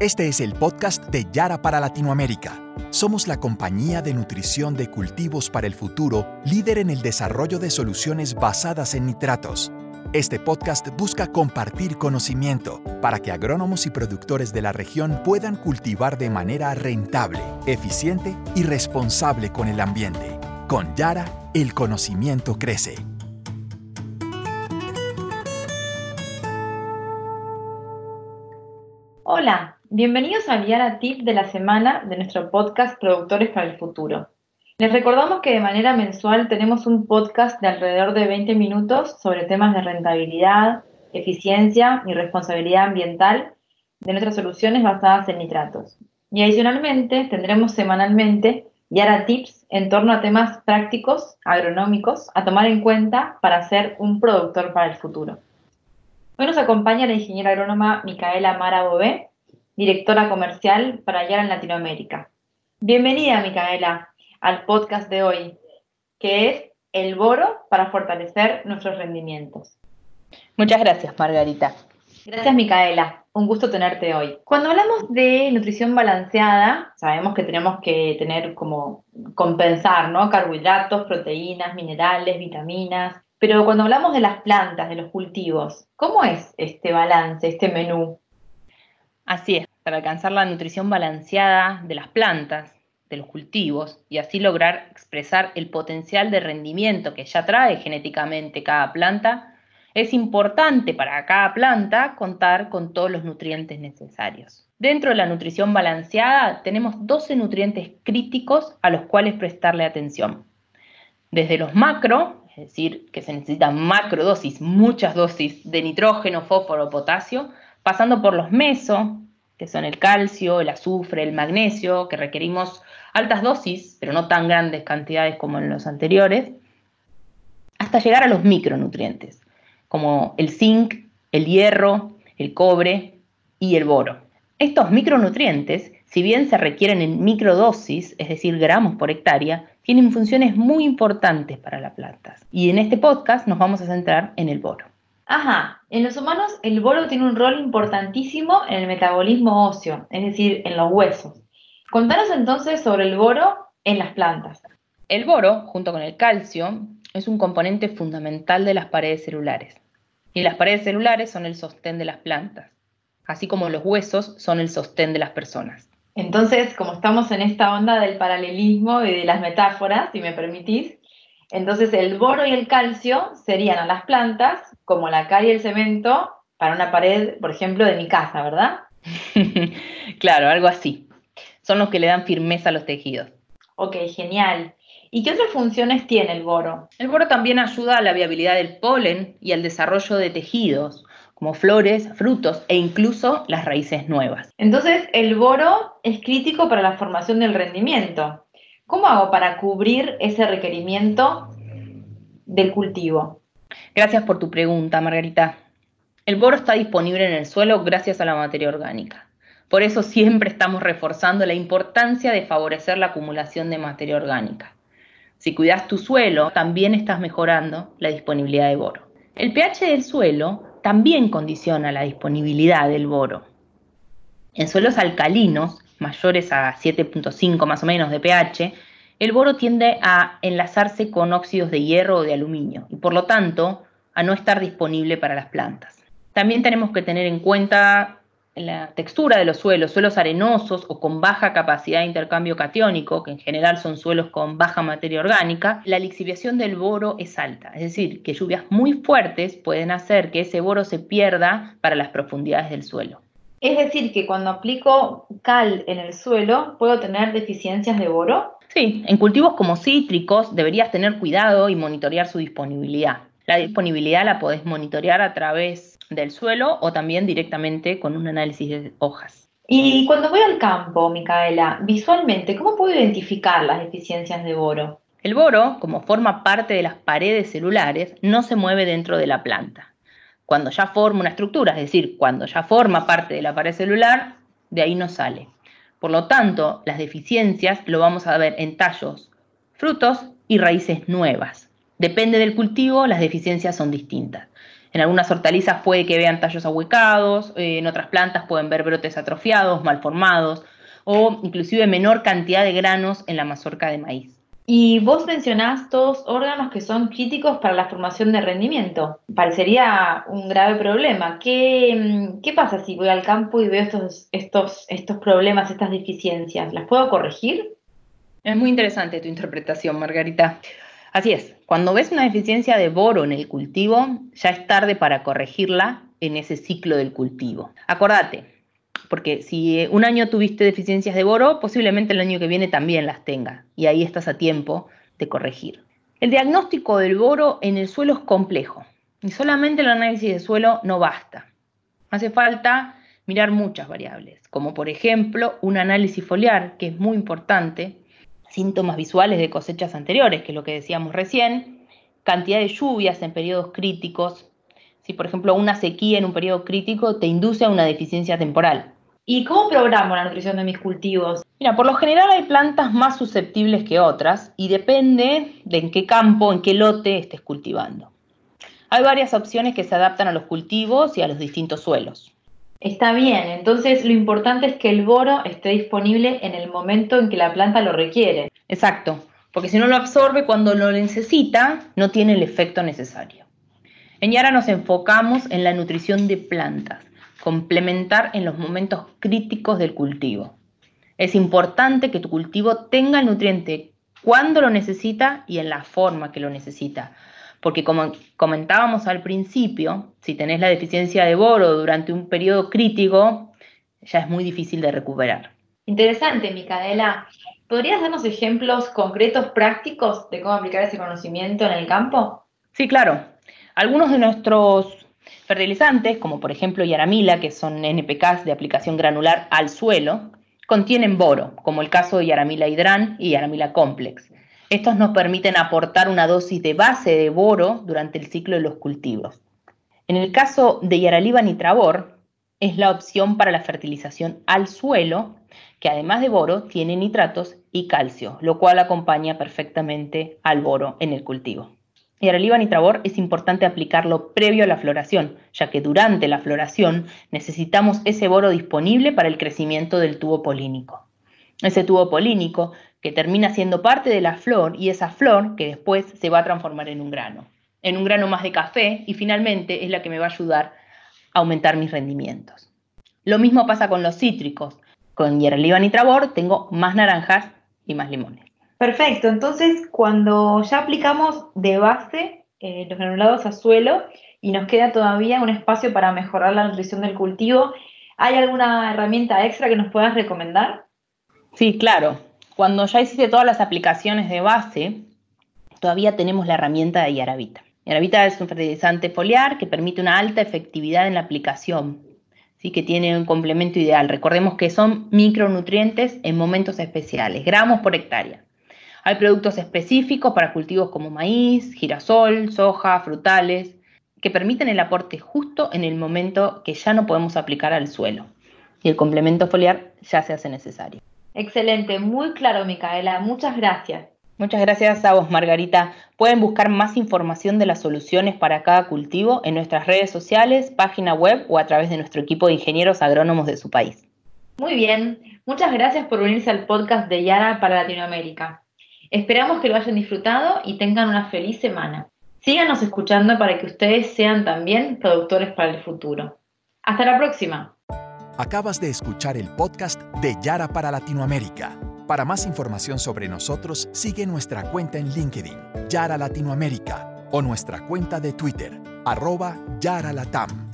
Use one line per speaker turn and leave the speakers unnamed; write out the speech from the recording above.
Este es el podcast de Yara para Latinoamérica. Somos la compañía de nutrición de cultivos para el futuro, líder en el desarrollo de soluciones basadas en nitratos. Este podcast busca compartir conocimiento para que agrónomos y productores de la región puedan cultivar de manera rentable, eficiente y responsable con el ambiente. Con Yara, el conocimiento crece.
Hola, bienvenidos a Yara Tip de la semana de nuestro podcast Productores para el Futuro. Les recordamos que de manera mensual tenemos un podcast de alrededor de 20 minutos sobre temas de rentabilidad, eficiencia y responsabilidad ambiental de nuestras soluciones basadas en nitratos. Y adicionalmente tendremos semanalmente Yara Tips en torno a temas prácticos, agronómicos, a tomar en cuenta para ser un productor para el futuro. Hoy nos acompaña la ingeniera agrónoma Micaela Mara Bobé, directora comercial para Yara en Latinoamérica. Bienvenida, Micaela, al podcast de hoy, que es el boro para fortalecer nuestros rendimientos.
Muchas gracias, Margarita.
Gracias, Micaela. Un gusto tenerte hoy. Cuando hablamos de nutrición balanceada, sabemos que tenemos que tener como compensar, ¿no? Carbohidratos, proteínas, minerales, vitaminas. Pero cuando hablamos de las plantas, de los cultivos, ¿cómo es este balance, este menú?
Así es, para alcanzar la nutrición balanceada de las plantas, de los cultivos, y así lograr expresar el potencial de rendimiento que ya trae genéticamente cada planta, es importante para cada planta contar con todos los nutrientes necesarios. Dentro de la nutrición balanceada tenemos 12 nutrientes críticos a los cuales prestarle atención. Desde los macro, es decir, que se necesitan macrodosis, muchas dosis de nitrógeno, fósforo, potasio, pasando por los meso, que son el calcio, el azufre, el magnesio, que requerimos altas dosis, pero no tan grandes cantidades como en los anteriores, hasta llegar a los micronutrientes, como el zinc, el hierro, el cobre y el boro. Estos micronutrientes, si bien se requieren en microdosis, es decir, gramos por hectárea, tienen funciones muy importantes para las plantas. Y en este podcast nos vamos a centrar en el boro.
Ajá, en los humanos el boro tiene un rol importantísimo en el metabolismo óseo, es decir, en los huesos. Contanos entonces sobre el boro en las plantas.
El boro, junto con el calcio, es un componente fundamental de las paredes celulares. Y las paredes celulares son el sostén de las plantas, así como los huesos son el sostén de las personas.
Entonces, como estamos en esta onda del paralelismo y de las metáforas, si me permitís, entonces el boro y el calcio serían a las plantas como la cal y el cemento para una pared, por ejemplo, de mi casa, ¿verdad?
claro, algo así. Son los que le dan firmeza a los tejidos.
Ok, genial. ¿Y qué otras funciones tiene el boro?
El boro también ayuda a la viabilidad del polen y al desarrollo de tejidos, como flores, frutos e incluso las raíces nuevas.
Entonces, el boro es crítico para la formación del rendimiento. ¿Cómo hago para cubrir ese requerimiento del cultivo?
Gracias por tu pregunta, Margarita. El boro está disponible en el suelo gracias a la materia orgánica. Por eso siempre estamos reforzando la importancia de favorecer la acumulación de materia orgánica. Si cuidas tu suelo, también estás mejorando la disponibilidad de boro. El pH del suelo también condiciona la disponibilidad del boro. En suelos alcalinos, mayores a 7.5 más o menos de pH, el boro tiende a enlazarse con óxidos de hierro o de aluminio y por lo tanto a no estar disponible para las plantas. También tenemos que tener en cuenta la textura de los suelos, suelos arenosos o con baja capacidad de intercambio catiónico, que en general son suelos con baja materia orgánica, la lixiviación del boro es alta, es decir, que lluvias muy fuertes pueden hacer que ese boro se pierda para las profundidades del suelo.
Es decir, que cuando aplico cal en el suelo, ¿puedo tener deficiencias de boro?
Sí, en cultivos como cítricos deberías tener cuidado y monitorear su disponibilidad. La disponibilidad la podés monitorear a través del suelo o también directamente con un análisis de hojas.
Y cuando voy al campo, Micaela, visualmente, ¿cómo puedo identificar las deficiencias de boro?
El boro, como forma parte de las paredes celulares, no se mueve dentro de la planta cuando ya forma una estructura, es decir, cuando ya forma parte de la pared celular, de ahí no sale. Por lo tanto, las deficiencias lo vamos a ver en tallos, frutos y raíces nuevas. Depende del cultivo, las deficiencias son distintas. En algunas hortalizas puede que vean tallos ahuecados, en otras plantas pueden ver brotes atrofiados, malformados o inclusive menor cantidad de granos en la mazorca de maíz.
Y vos mencionás dos órganos que son críticos para la formación de rendimiento. Parecería un grave problema. ¿Qué, mm, qué pasa si voy al campo y veo estos, estos, estos problemas, estas deficiencias? ¿Las puedo corregir?
Es muy interesante tu interpretación, Margarita. Así es, cuando ves una deficiencia de boro en el cultivo, ya es tarde para corregirla en ese ciclo del cultivo. Acordate, porque si un año tuviste deficiencias de boro, posiblemente el año que viene también las tenga, y ahí estás a tiempo de corregir. El diagnóstico del boro en el suelo es complejo, y solamente el análisis de suelo no basta. Hace falta mirar muchas variables, como por ejemplo un análisis foliar, que es muy importante, síntomas visuales de cosechas anteriores, que es lo que decíamos recién, cantidad de lluvias en periodos críticos, si por ejemplo una sequía en un periodo crítico te induce a una deficiencia temporal.
¿Y cómo programo la nutrición de mis cultivos?
Mira, por lo general hay plantas más susceptibles que otras y depende de en qué campo, en qué lote estés cultivando. Hay varias opciones que se adaptan a los cultivos y a los distintos suelos.
Está bien, entonces lo importante es que el boro esté disponible en el momento en que la planta lo requiere.
Exacto, porque si no lo absorbe cuando lo necesita, no tiene el efecto necesario. En Yara nos enfocamos en la nutrición de plantas complementar en los momentos críticos del cultivo. Es importante que tu cultivo tenga el nutriente cuando lo necesita y en la forma que lo necesita. Porque como comentábamos al principio, si tenés la deficiencia de boro durante un periodo crítico, ya es muy difícil de recuperar.
Interesante, Micaela. ¿Podrías darnos ejemplos concretos, prácticos de cómo aplicar ese conocimiento en el campo?
Sí, claro. Algunos de nuestros Fertilizantes, como por ejemplo Yaramila, que son NPKs de aplicación granular al suelo, contienen boro, como el caso de Yaramila Hidran y Yaramila Complex. Estos nos permiten aportar una dosis de base de boro durante el ciclo de los cultivos. En el caso de Yaraliva Nitrabor, es la opción para la fertilización al suelo, que además de boro tiene nitratos y calcio, lo cual acompaña perfectamente al boro en el cultivo. Y y Trabor es importante aplicarlo previo a la floración, ya que durante la floración necesitamos ese boro disponible para el crecimiento del tubo polínico. Ese tubo polínico que termina siendo parte de la flor y esa flor que después se va a transformar en un grano, en un grano más de café y finalmente es la que me va a ayudar a aumentar mis rendimientos. Lo mismo pasa con los cítricos. Con Hieroliva Trabor tengo más naranjas y más limones.
Perfecto, entonces cuando ya aplicamos de base eh, los granulados a suelo y nos queda todavía un espacio para mejorar la nutrición del cultivo, ¿hay alguna herramienta extra que nos puedas recomendar?
Sí, claro. Cuando ya hiciste todas las aplicaciones de base, todavía tenemos la herramienta de Yaravita. Yaravita es un fertilizante foliar que permite una alta efectividad en la aplicación, ¿sí? que tiene un complemento ideal. Recordemos que son micronutrientes en momentos especiales, gramos por hectárea. Hay productos específicos para cultivos como maíz, girasol, soja, frutales, que permiten el aporte justo en el momento que ya no podemos aplicar al suelo. Y el complemento foliar ya se hace necesario.
Excelente, muy claro, Micaela. Muchas gracias.
Muchas gracias a vos, Margarita. Pueden buscar más información de las soluciones para cada cultivo en nuestras redes sociales, página web o a través de nuestro equipo de ingenieros agrónomos de su país.
Muy bien, muchas gracias por unirse al podcast de Yara para Latinoamérica. Esperamos que lo hayan disfrutado y tengan una feliz semana. Síganos escuchando para que ustedes sean también productores para el futuro. Hasta la próxima.
Acabas de escuchar el podcast de Yara para Latinoamérica. Para más información sobre nosotros, sigue nuestra cuenta en LinkedIn, Yara Latinoamérica, o nuestra cuenta de Twitter, arroba Yara Latam.